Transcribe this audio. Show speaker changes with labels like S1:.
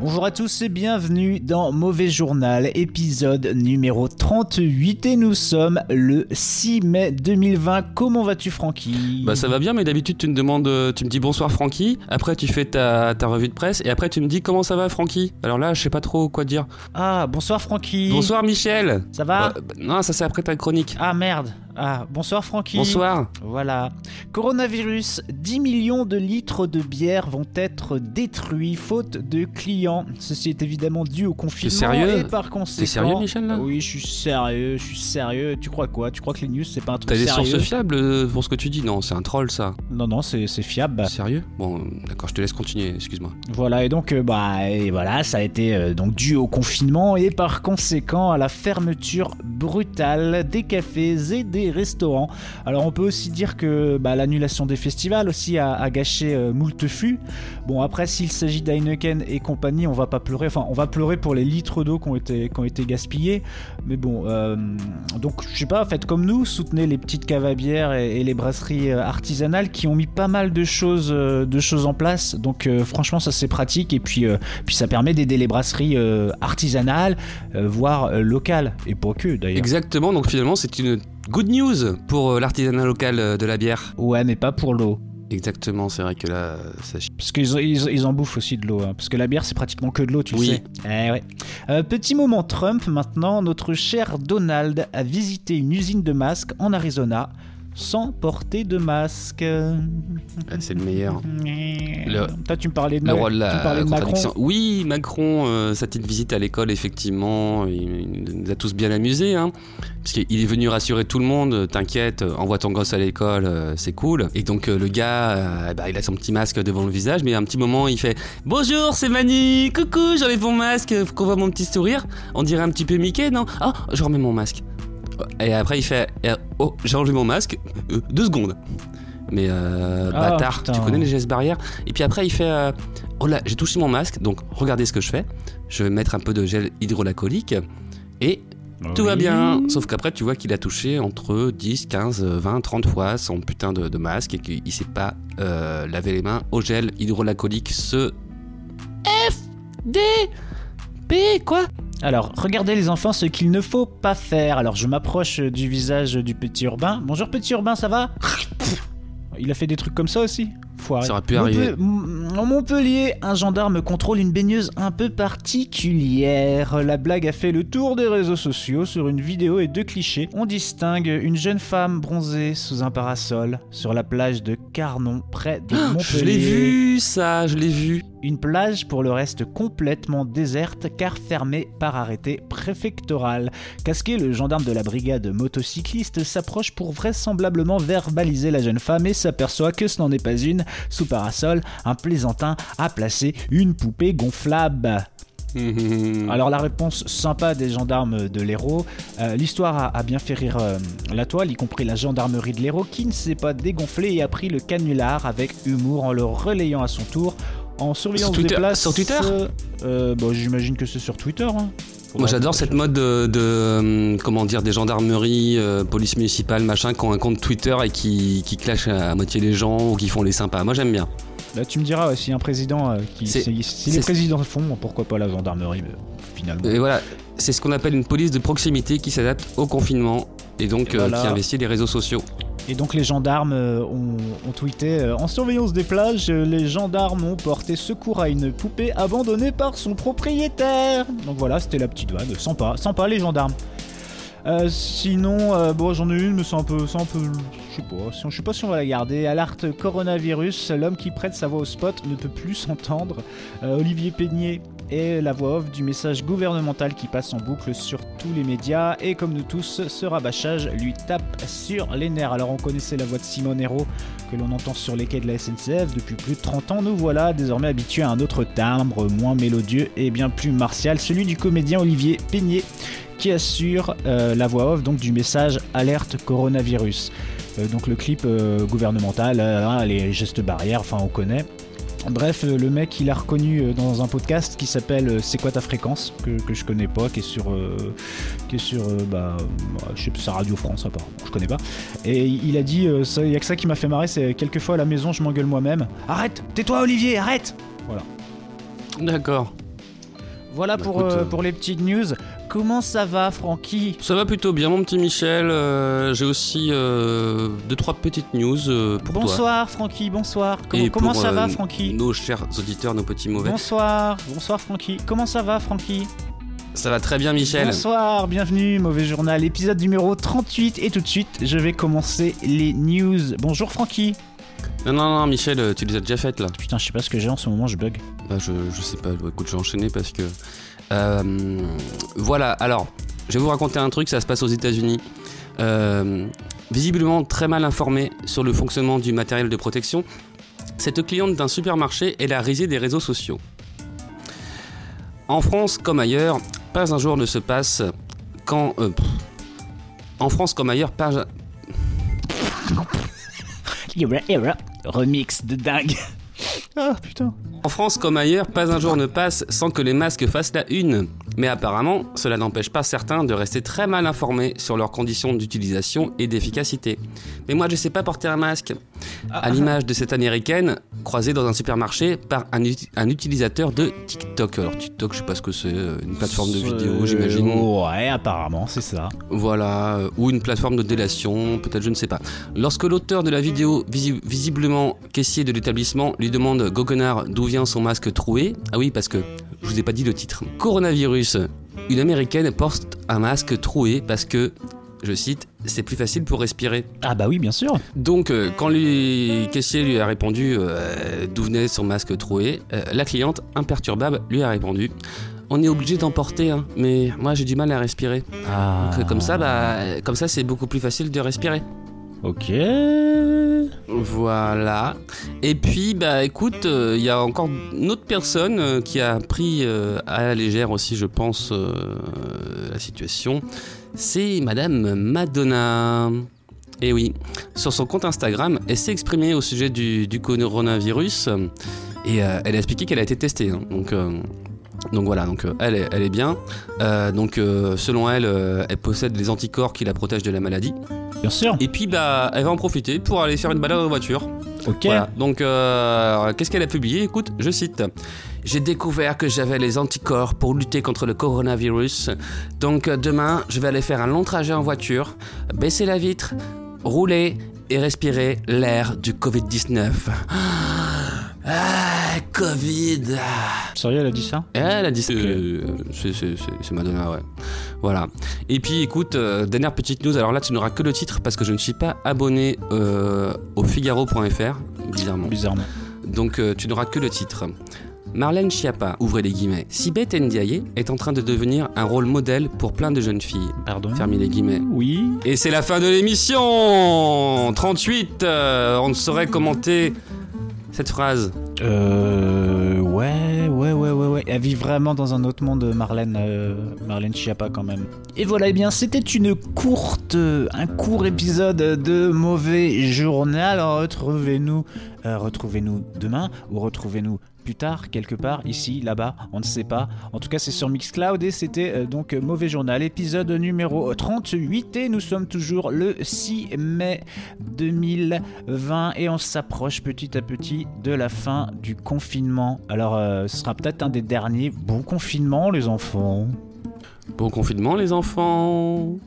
S1: Bonjour à tous et bienvenue dans Mauvais Journal, épisode numéro 38 et nous sommes le 6 mai 2020. Comment vas-tu Francky?
S2: Bah ça va bien, mais d'habitude tu me demandes, euh, tu me dis bonsoir Francky, après tu fais ta, ta revue de presse, et après tu me dis comment ça va Francky? Alors là, je sais pas trop quoi dire.
S1: Ah, bonsoir Francky.
S2: Bonsoir Michel
S1: Ça va?
S2: Euh, bah, Non, ça c'est après ta chronique.
S1: Ah merde. Ah, bonsoir Francky.
S2: Bonsoir
S1: Voilà. Coronavirus, 10 millions de litres de bière vont être détruits faute de clients. Ceci est évidemment dû au confinement
S2: sérieux
S1: et par conséquent.
S2: T'es sérieux Michel là?
S1: Oui, je suis sérieux, je suis sérieux. Tu crois quoi? Tu crois que les news c'est pas un truc
S2: T'as des
S1: sérieux?
S2: sources fiables euh, pour ce que tu dis? Non, c'est un troll ça.
S1: Non, non, c'est c'est fiable.
S2: Sérieux? Bon, d'accord, je te laisse continuer, excuse-moi.
S1: Voilà, et donc, euh, bah, et voilà, ça a été euh, donc dû au confinement et par conséquent à la fermeture brutale des cafés et des restaurants. Alors, on peut aussi dire que bah, l'annulation des festivals aussi a, gâché euh, moult fûts. Bon, après, s'il s'agit d'Heineken et compagnie, on va pas pleurer. Enfin, on va pleurer pour les litres d'eau qui ont été, été gaspillés. Mais bon, euh, donc, je sais pas, faites comme nous, soutenez les petites bière et, et les brasseries euh, artisanales qui ont mis pas mal de choses, euh, de choses en place. Donc, franchement, ça c'est pratique. Et puis, puis ça permet d'aider les brasseries artisanales, voire locales. Et pas que d'ailleurs.
S2: Exactement, donc finalement c'est une good news pour euh, l'artisanat local euh, de la bière.
S1: Ouais, mais pas pour l'eau.
S2: Exactement, c'est vrai que là, ça chie.
S1: Parce qu'ils ils, ils en bouffent aussi de l'eau. hein. Parce que la bière, c'est pratiquement que de l'eau, tu le
S2: Oui.
S1: sais. Eh ouais. Euh, petit moment Trump maintenant. Notre cher Donald a visité une usine de masques en Arizona sans porter de masque.
S2: Ah, c'est le meilleur. Le-
S1: Toi, tu me parlais de,
S2: Le
S1: Ma-
S2: rôle de
S1: tu me
S2: la
S1: parlais de Macron.
S2: Oui, Macron, euh, sa petite visite à l'école, effectivement, il, il nous a tous bien amusés. Hein, Puisqu'il est venu rassurer tout le monde, t'inquiète, envoie ton gosse à l'école, euh, c'est cool. Et donc euh, le gars, euh, bah, il a son petit masque devant le visage, mais à un petit moment, il fait Bonjour, c'est Manu, coucou, j'enlève mon masque, faut qu'on voit mon petit sourire. On dirait un petit peu Mickey, non? Ah, je remets mon masque. Et après, il fait euh, Oh, j'ai enlevé mon masque, Euh, deux secondes. Mais euh,
S1: Ah,
S2: bâtard,
S1: putain.
S2: tu connais les gestes barrières? Et puis après, il fait euh, Oh là, j'ai touché mon masque, donc regardez ce que je fais. Je vais mettre un peu de gel hydroalcoolique et tout va bien. Sauf qu'après, tu vois qu'il a touché entre 10, 15, 20, 30 fois son putain de, de masque et qu'il s'est pas euh, lavé les mains au gel hydroalcoolique. Ce F, D, P, quoi
S1: Alors, regardez les enfants ce qu'il ne faut pas faire. Alors, je m'approche du visage du petit urbain. Bonjour petit urbain, ça va? Il a fait des trucs comme ça aussi? Foiré.
S2: Ça aurait pu arriver.
S1: En Montpellier, un gendarme contrôle une baigneuse un peu particulière. La blague a fait le tour des réseaux sociaux. Sur une vidéo et deux clichés, on distingue une jeune femme bronzée sous un parasol sur la plage de Carnon, près de Montpellier.
S2: Je l'ai vu, ça, je l'ai vu.
S1: Une plage pour le reste complètement déserte car fermée par arrêté préfectoral. Casqué, le gendarme de la brigade motocycliste s'approche pour vraisemblablement verbaliser la jeune femme et s'aperçoit que ce n'en est pas une. Sous parasol, un plaisantin a placé une poupée gonflable. Alors la réponse sympa des gendarmes de l'Hérault, euh, l'histoire a, a bien fait rire euh, la toile, y compris la gendarmerie de l'Hérault qui ne s'est pas dégonflée et a pris le canular avec humour en le relayant à son tour. En surveillance
S2: Sur Twitter-
S1: des places.
S2: sur Twitter
S1: euh, bon, J'imagine que c'est sur Twitter. hein.
S2: Moi j'adore cette mode de, de, euh, comment dire des gendarmeries, euh, police municipale, machin, qui ont un compte Twitter et qui, qui clashent à moitié les gens ou qui font les sympas. Moi j'aime bien.
S1: Là, tu me diras, ouais, si un président euh, qui. Si, si les présidents font, pourquoi pas la gendarmerie mais, finalement
S2: Et voilà, c'est ce qu'on appelle une police de proximité qui s'adapte au confinement et donc
S1: Et voilà.
S2: qui investit les réseaux sociaux.
S1: Et donc les gendarmes euh, ont, tweeté euh, En surveillance des plages, les gendarmes ont porté secours à une poupée abandonnée par son propriétaire. Donc voilà, c'était la petite vanne. Sympa, sympa les gendarmes. Euh, sinon, bon, j'en ai une, mais c'est un peu, un peu, je sais pas, si je sais pas si on va la garder. Alerte coronavirus, l'homme qui prête sa voix au spot ne peut plus s'entendre. Olivier Peigné est la voix off du message gouvernemental qui passe en boucle sur tous les médias. Et comme nous tous, ce rabâchage lui tape sur les nerfs. Alors on connaissait la voix de Simone Hérault que l'on entend sur les quais de la SNCF depuis plus de 30 ans. Nous voilà désormais habitués à un autre timbre, moins mélodieux et bien plus martial, celui du comédien Olivier Peigné qui assure euh, la voix off donc du message alerte coronavirus. Euh, donc le clip euh, gouvernemental, les gestes barrières, enfin on connaît. Bref, euh, le mec il a reconnu euh, dans un podcast qui s'appelle euh, C'est quoi ta fréquence que, que je connais pas, qui est sur, euh, qui est sur euh, bah, euh, je sais pas, c'est Radio France apparemment, je connais pas. Et il a dit, euh, il y a que ça qui m'a fait marrer, c'est quelquefois à la maison je m'engueule moi-même. Arrête, tais-toi Olivier, arrête
S2: D'accord.
S1: Voilà
S2: Bah,
S1: pour,
S2: écoute,
S1: euh,
S2: euh,
S1: pour les petites news. Comment ça va Francky
S2: Ça va plutôt bien, mon petit Michel. Euh, J'ai aussi euh, deux trois petites news euh, pour toi.
S1: Bonsoir Francky, bonsoir. Comment,
S2: Et
S1: comment
S2: pour,
S1: ça
S2: euh,
S1: va Francky
S2: Nos chers auditeurs, nos petits mauvais.
S1: Bonsoir, bonsoir Francky. Comment ça va Francky
S2: Ça va très bien, Michel.
S1: Bonsoir, bienvenue, Mauvais Journal, épisode numéro 38. Et tout de suite, je vais commencer les news. Bonjour Francky.
S2: Non, non, non, Michel, euh, tu les as déjà faites là.
S1: Putain, je sais pas ce que j'ai en ce moment, je bug.
S2: Bah, je, je sais pas, Bah, écoute, je vais enchaîner parce que. Euh, voilà, alors, je vais vous raconter un truc, ça se passe aux États-Unis. Euh, visiblement très mal informée sur le fonctionnement du matériel de protection, cette cliente d'un supermarché est la risée des réseaux sociaux. En France comme ailleurs, pas un jour ne se passe quand. euh, en France comme ailleurs, pas,
S1: Remix de dingue. Ah.
S2: En France comme ailleurs, pas un jour ne passe sans que les masques fassent la une. Mais apparemment, cela n'empêche pas certains de rester très mal informés sur leurs conditions d'utilisation et d'efficacité. Mais moi, je sais pas porter un masque. À l'image de cette américaine croisée dans un supermarché par un, uti- un utilisateur de TikTok. Alors TikTok, je sais pas ce que c'est, euh, une plateforme de vidéo, j'imagine.
S1: Ouais, apparemment, c'est ça.
S2: Voilà, euh, ou une plateforme de délation, peut-être je ne sais pas. Lorsque l'auteur de la vidéo, visi- visiblement caissier de l'établissement, lui demande Goguenard d'où vient son masque troué, ah oui, parce que je vous ai pas dit le titre. Coronavirus, une américaine porte un masque troué parce que, je cite, c'est plus facile pour respirer.
S1: Ah bah oui, bien sûr.
S2: Donc, euh, quand le caissier lui a répondu euh, d'où venait son masque troué, euh, la cliente, imperturbable, lui a répondu On est obligé d'en porter, hein, mais moi j'ai du mal à respirer.
S1: Ah.
S2: Donc, comme ça, bah, comme ça, c'est beaucoup plus facile de respirer.
S1: Ok.
S2: Voilà. Et puis, bah, écoute, euh, il y a encore une autre personne euh, qui a pris euh, à la légère aussi, je pense, la situation. C'est Madame Madonna. Et oui, sur son compte Instagram, elle s'est exprimée au sujet du, du coronavirus et euh, elle a expliqué qu'elle a été testée. hein. Donc, euh, donc voilà, donc euh, elle, est, elle est bien. Donc selon elle, elle possède des anticorps qui la protègent de la maladie.
S1: Bien sûr.
S2: Et puis bah, elle va en profiter pour aller faire une balade en voiture.
S1: Ok.
S2: Voilà. Donc qu'est-ce qu'elle a publié? Écoute, je cite. J'ai découvert que j'avais les anticorps pour lutter contre le coronavirus. Donc euh, demain, je vais aller faire un long trajet en voiture, baisser la vitre, rouler et respirer l'air du Covid-19. Ah, Covid.
S1: Sérieux, elle a dit ça?
S2: Elle a dit ça. Euh, c'est- Madonna, ouais. Voilà. Et puis écoute, euh, dernière petite news. Alors là, tu n'auras que le titre parce que je ne suis pas abonné euh, au Figaro.fr, bizarrement.
S1: Bizarrement.
S2: Donc euh, tu n'auras que le titre. Marlène Schiappa, ouvrez les guillemets. Sibeth Ndiaye est en train de devenir un rôle modèle pour plein de jeunes filles.
S1: Pardon.
S2: Fermez les guillemets.
S1: Oui.
S2: Et c'est la fin de l'émission 38 euh, On ne saurait commenter cette phrase.
S1: Euh. Ouais, ouais, ouais, ouais, ouais. Elle vit vraiment dans un autre monde, Marlène, euh, Marlène Schiappa quand même. Et voilà, eh bien, c'était une courte, un court épisode de Mauvais Journal. Retrouvez-nous, euh, retrouvez-nous demain ou retrouvez-nous plus tard, quelque part, ici, là-bas, on ne sait pas. En tout cas, c'est sur Mixcloud et c'était euh, donc Mauvais Journal, épisode numéro 38 et nous sommes toujours le 6 mai 2020 et on s'approche petit à petit de la fin du confinement. Alors, euh, ce sera peut-être un des derniers bons confinements, les enfants.
S2: Bon confinement les enfants